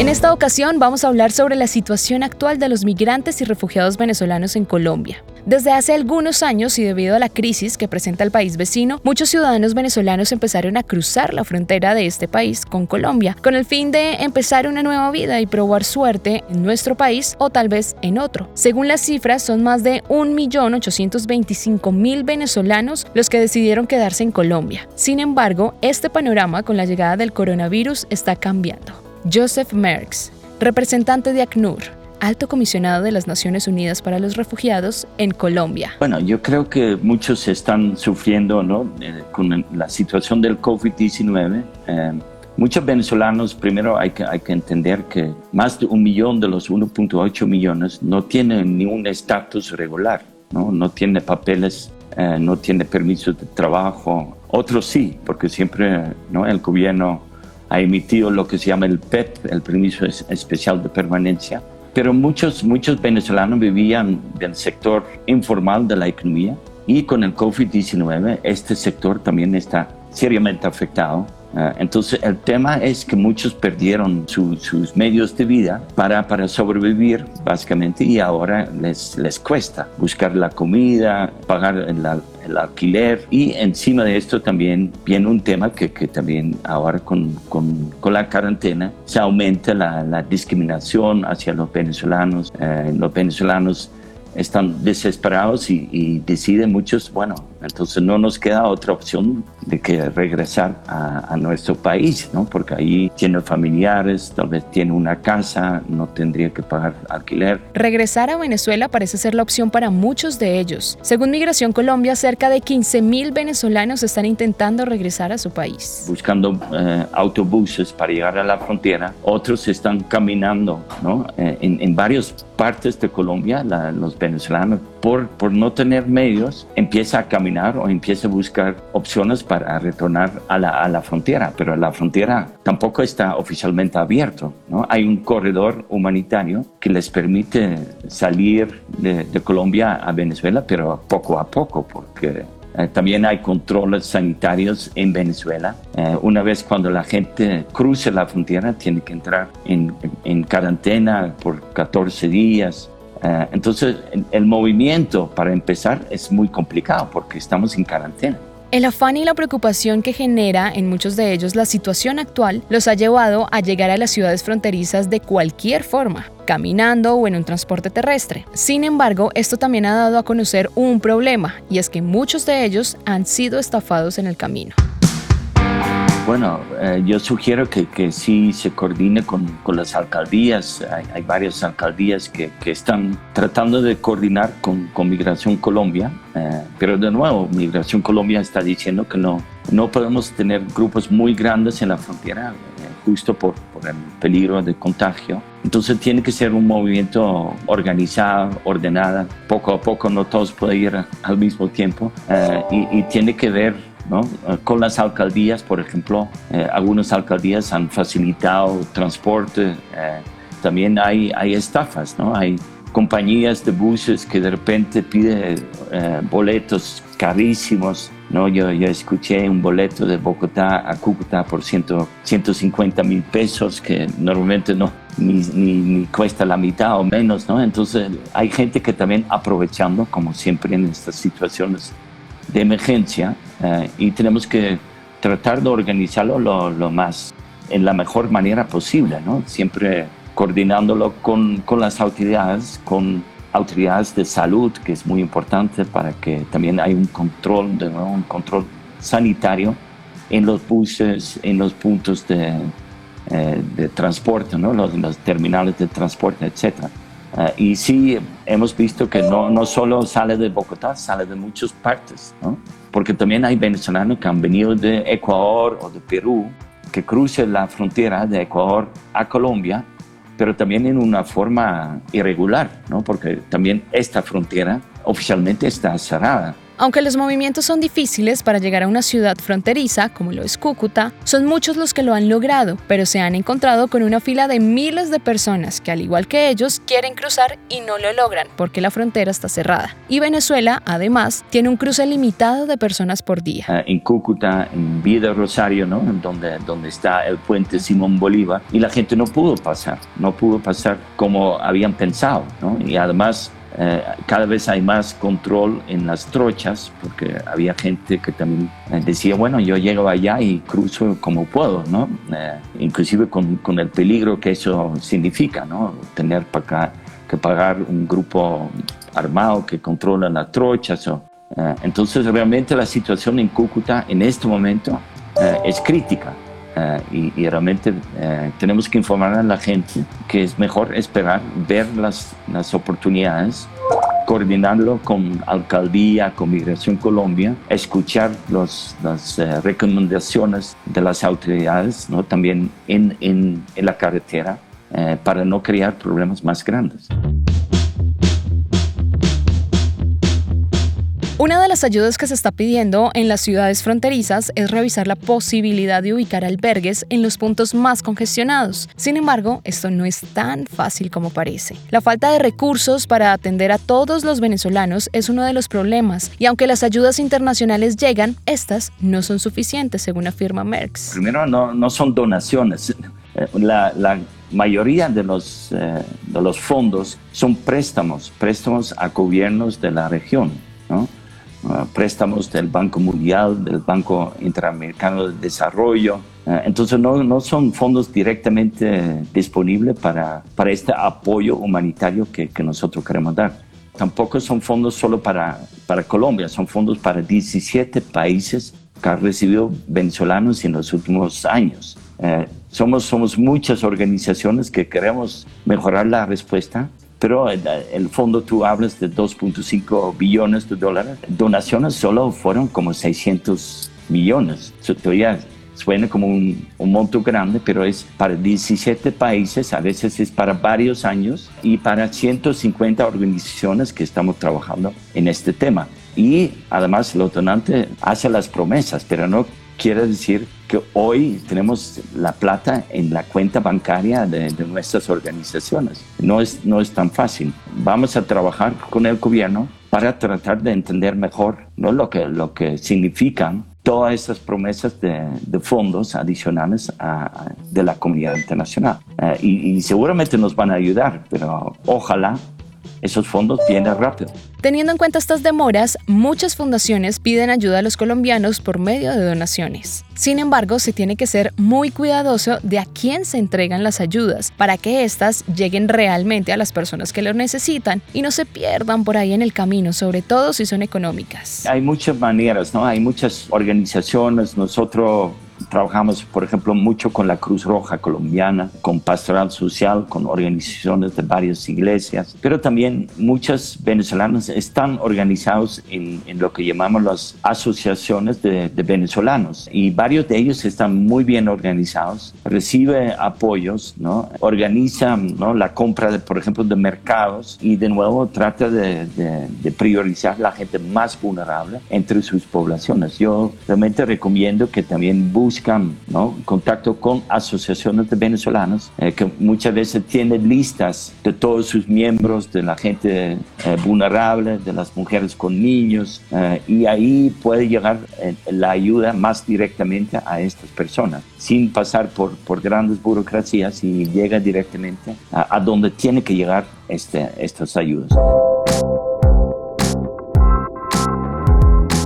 En esta ocasión vamos a hablar sobre la situación actual de los migrantes y refugiados venezolanos en Colombia. Desde hace algunos años y debido a la crisis que presenta el país vecino, muchos ciudadanos venezolanos empezaron a cruzar la frontera de este país con Colombia, con el fin de empezar una nueva vida y probar suerte en nuestro país o tal vez en otro. Según las cifras, son más de 1.825.000 venezolanos los que decidieron quedarse en Colombia. Sin embargo, este panorama con la llegada del coronavirus está cambiando. Joseph Merckx, representante de ACNUR, alto comisionado de las Naciones Unidas para los Refugiados en Colombia. Bueno, yo creo que muchos están sufriendo ¿no? Eh, con la situación del COVID-19. Eh, muchos venezolanos, primero hay que, hay que entender que más de un millón de los 1.8 millones no tienen ni un estatus regular, no, no tiene papeles, eh, no tiene permisos de trabajo. Otros sí, porque siempre ¿no? el gobierno ha emitido lo que se llama el PEP, el permiso especial de permanencia, pero muchos, muchos venezolanos vivían del sector informal de la economía y con el COVID-19 este sector también está seriamente afectado entonces el tema es que muchos perdieron sus medios de vida para, para sobrevivir básicamente y ahora les, les cuesta buscar la comida, pagar el, el alquiler y encima de esto también viene un tema que, que también ahora con, con, con, la cuarentena se aumenta la, discriminación hacia los venezolanos. Eh, los venezolanos están desesperados y, deciden muchos, bueno, entonces no nos queda otra opción de que regresar a, nuestro país, ¿no? Porque ahí tiene familiares, tal vez tiene una casa, no tendría que pagar alquiler. Regresar a Venezuela parece ser la opción para muchos de ellos. Según Migración Colombia, cerca de 15 mil venezolanos están intentando regresar a su país. Buscando eh, autobuses para llegar a la frontera, otros están caminando, ¿no? Eh, en, en varios partes de Colombia, los venezolanos, por, por no tener medios, empieza a caminar o empieza a buscar opciones para retornar a la, a la frontera, pero la frontera tampoco está oficialmente abierto. ¿no? Hay un corredor humanitario que les permite salir de, de Colombia a Venezuela, pero poco a poco, porque eh, también hay controles sanitarios en Venezuela. Eh, una vez cuando la gente cruce la frontera, tiene que entrar en, en cuarentena por 14 días. Eh, entonces, el movimiento para empezar es muy complicado porque estamos en cuarentena. El afán y la preocupación que genera en muchos de ellos la situación actual los ha llevado a llegar a las ciudades fronterizas de cualquier forma, caminando o en un transporte terrestre. Sin embargo, esto también ha dado a conocer un problema, y es que muchos de ellos han sido estafados en el camino. Bueno, eh, yo sugiero que, que sí se coordine con, con las alcaldías. Hay, varias alcaldías que, que, están tratando de coordinar con, con Migración Colombia, eh, pero de nuevo, Migración Colombia está diciendo que no, no podemos tener grupos muy grandes en la frontera, eh, justo por, por, el peligro de contagio. Entonces tiene que ser un movimiento organizado, ordenado. Poco a poco no todos pueden ir al mismo tiempo y, y tiene que ver eh, con las alcaldías, por ejemplo, eh, algunas alcaldías han facilitado transporte, eh, también hay, estafas, ¿no? hay compañías de buses que de repente piden boletos carísimos. ¿no? Yo, escuché un boleto de Bogotá a Cúcuta por 150 mil pesos, que normalmente no, ni, ni, ni, cuesta la mitad o menos. ¿no? Entonces hay gente que también aprovechando, como siempre en estas situaciones de emergencia, eh, y tenemos que tratar de organizarlo lo, lo, más, en la mejor manera posible, ¿no? Siempre coordinándolo con, con las autoridades, con autoridades de salud, que es muy importante para que también haya un control, de, un control sanitario en los buses, en los puntos de, eh, de transporte, ¿no? los, los, terminales de transporte, etc. Uh, y sí, hemos visto que no, no solo sale de Bogotá, sale de muchas partes, ¿no? porque también hay venezolanos que han venido de Ecuador o de Perú, que cruzan la frontera de Ecuador a Colombia, pero también en una forma irregular, ¿no? porque también esta frontera oficialmente está cerrada. Aunque los movimientos son difíciles para llegar a una ciudad fronteriza, como lo es Cúcuta, son muchos los que lo han logrado, pero se han encontrado con una fila de miles de personas que, al igual que ellos, quieren cruzar y no lo logran porque la frontera está cerrada. Y Venezuela, además, tiene un cruce limitado de personas por día. Ah, en Cúcuta, en Vida Rosario, ¿no? donde, donde está el puente Simón Bolívar, y la gente no pudo pasar, no pudo pasar como habían pensado. ¿no? Y además eh, cada vez hay más control en las trochas, porque había gente que también eh, decía, bueno, yo llego allá y cruzo como puedo, ¿no? Eh, inclusive con, el peligro que eso significa, ¿no? Tener para que pagar un grupo armado que controla las trochas. Entonces, realmente la situación en Cúcuta en este momento es crítica. Y, y, realmente tenemos que informar a la gente que es mejor esperar, ver las, las oportunidades, coordinarlo con alcaldía, con Migración Colombia, escuchar los, las eh, recomendaciones de las autoridades, ¿no? también en, en, en la carretera, eh, para no crear problemas más grandes. Una de las ayudas que se está pidiendo en las ciudades fronterizas es revisar la posibilidad de ubicar albergues en los puntos más congestionados. Sin embargo, esto no es tan fácil como parece. La falta de recursos para atender a todos los venezolanos es uno de los problemas, y aunque las ayudas internacionales llegan, estas no son suficientes, según afirma Merckx. Primero, no, son donaciones. Eh, la, la mayoría de los, eh, de los fondos son préstamos, préstamos a gobiernos de la región. ¿no? Préstamos del Banco Mundial, del Banco Interamericano de Desarrollo. Ah, entonces no, no, son fondos directamente disponibles para, para este apoyo humanitario que, que, nosotros queremos dar. Tampoco son fondos solo para, para Colombia, son fondos para 17 países que han recibido venezolanos en los últimos años. Eh, somos, somos muchas organizaciones que queremos mejorar la respuesta pero el, el, fondo tú hablas de 2.5 billones de dólares. Donaciones solo fueron como 600 millones. Eso todavía suena como un, un, monto grande, pero es para 17 países, a veces es para varios años y para 150 organizaciones que estamos trabajando en este tema. Y además el donante hace las promesas, pero no quiere decir que hoy tenemos la plata en la cuenta bancaria de, de, nuestras organizaciones. No es, no es tan fácil. Vamos a trabajar con el gobierno para tratar de entender mejor ¿no? lo, que, lo que significan todas estas promesas de, de fondos adicionales a, a, de la comunidad internacional. Uh, y, y seguramente nos van a ayudar, pero ojalá esos fondos vienen rápido. Teniendo en cuenta estas demoras, muchas fundaciones piden ayuda a los colombianos por medio de donaciones. Sin embargo, se tiene que ser muy cuidadoso de a quién se entregan las ayudas para que éstas lleguen realmente a las personas que lo necesitan y no se pierdan por ahí en el camino, sobre todo si son económicas. Hay muchas maneras, ¿no? Hay muchas organizaciones. Nosotros Trabajamos, por ejemplo, mucho con la Cruz Roja colombiana, con Pastoral Social, con organizaciones de varias iglesias, pero también muchos venezolanos están organizados en, en lo que llamamos las asociaciones de, de, venezolanos y varios de ellos están muy bien organizados, reciben apoyos, ¿no? organizan ¿no? la compra, de, por ejemplo, de mercados y de nuevo trata de, de priorizar la gente más vulnerable entre sus poblaciones. Yo realmente recomiendo que también busquen buscan ¿no? contacto con asociaciones de venezolanos eh, que muchas veces tienen listas de todos sus miembros, de la gente eh, vulnerable, de las mujeres con niños, eh, y ahí puede llegar eh, la ayuda más directamente a estas personas, sin pasar por, por grandes burocracias y llega directamente a, a donde tiene que llegar este, estas ayudas.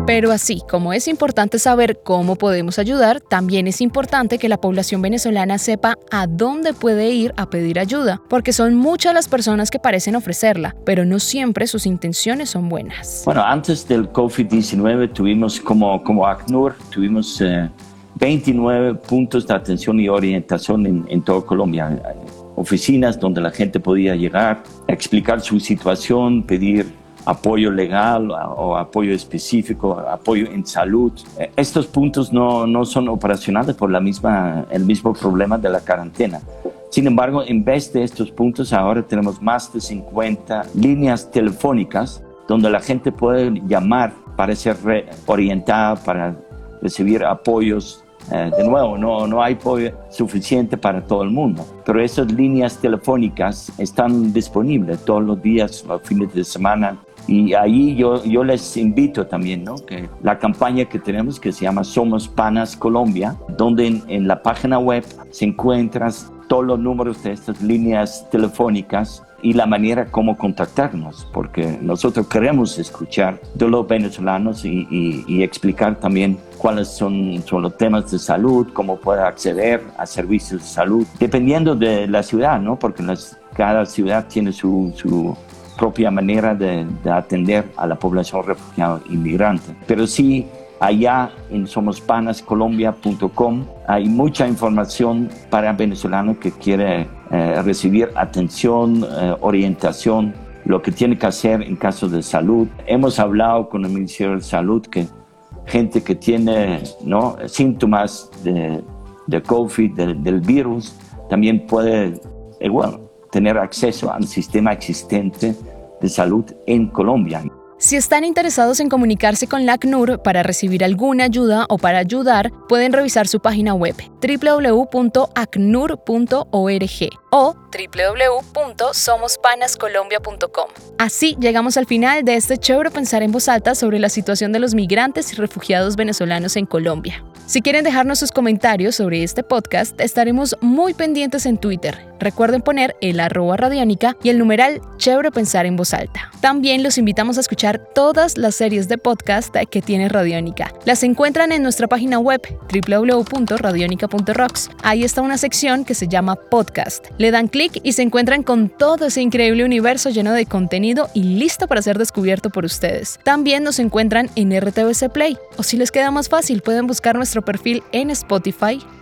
Pero así como es importante saber cómo podemos ayudar, también es importante que la población venezolana sepa a dónde puede ir a pedir ayuda, porque son muchas las personas que parecen ofrecerla, pero no siempre sus intenciones son buenas. Bueno, antes del COVID-19 tuvimos como, como ACNUR, tuvimos eh, 29 puntos de atención y orientación en, en toda Colombia oficinas donde la gente podía llegar, explicar su situación, pedir apoyo legal o apoyo específico, apoyo en salud. Estos puntos no, no son operacionales por la misma, el mismo problema de la cuarentena. Sin embargo, en vez de estos puntos, ahora tenemos más de 50 líneas telefónicas donde la gente puede llamar para ser orientada, para recibir apoyos. Eh, de nuevo, no, no hay apoyo suficiente para todo el mundo, pero esas líneas telefónicas están disponibles todos los días, los fines de semana. Y ahí yo, yo les invito también, ¿no? Que la campaña que tenemos que se llama Somos Panas Colombia, donde en, en la página web se encuentran todos los números de estas líneas telefónicas y la manera como contactarnos, porque nosotros queremos escuchar de los venezolanos y, explicar también cuáles son, son, los temas de salud, cómo puede acceder a servicios de salud, dependiendo de la ciudad, ¿no? Porque las, cada ciudad tiene su, su propia manera de, de, atender a la población refugiada inmigrante. Pero sí Allá en somospanascolombia.com hay mucha información para venezolanos que quiere eh, recibir atención, eh, orientación, lo que tiene que hacer en caso de salud. Hemos hablado con el Ministerio de Salud que gente que tiene síntomas de, de COVID, del virus, también puede igual, tener acceso al sistema existente de salud en Colombia. Si están interesados en comunicarse con la ACNUR para recibir alguna ayuda o para ayudar, pueden revisar su página web www.acnur.org o www.somospanascolombia.com. Así llegamos al final de este chévere pensar en voz alta sobre la situación de los migrantes y refugiados venezolanos en Colombia. Si quieren dejarnos sus comentarios sobre este podcast, estaremos muy pendientes en Twitter. Recuerden poner el arroba radiónica y el numeral chévere pensar en voz alta. También los invitamos a escuchar todas las series de podcast que tiene Radiónica. Las encuentran en nuestra página web www.radionica.rocks. Ahí está una sección que se llama podcast. Le dan clic y se encuentran con todo ese increíble universo lleno de contenido y listo para ser descubierto por ustedes. También nos encuentran en RTVC Play, o si les queda más fácil, pueden buscar nuestro perfil en Spotify,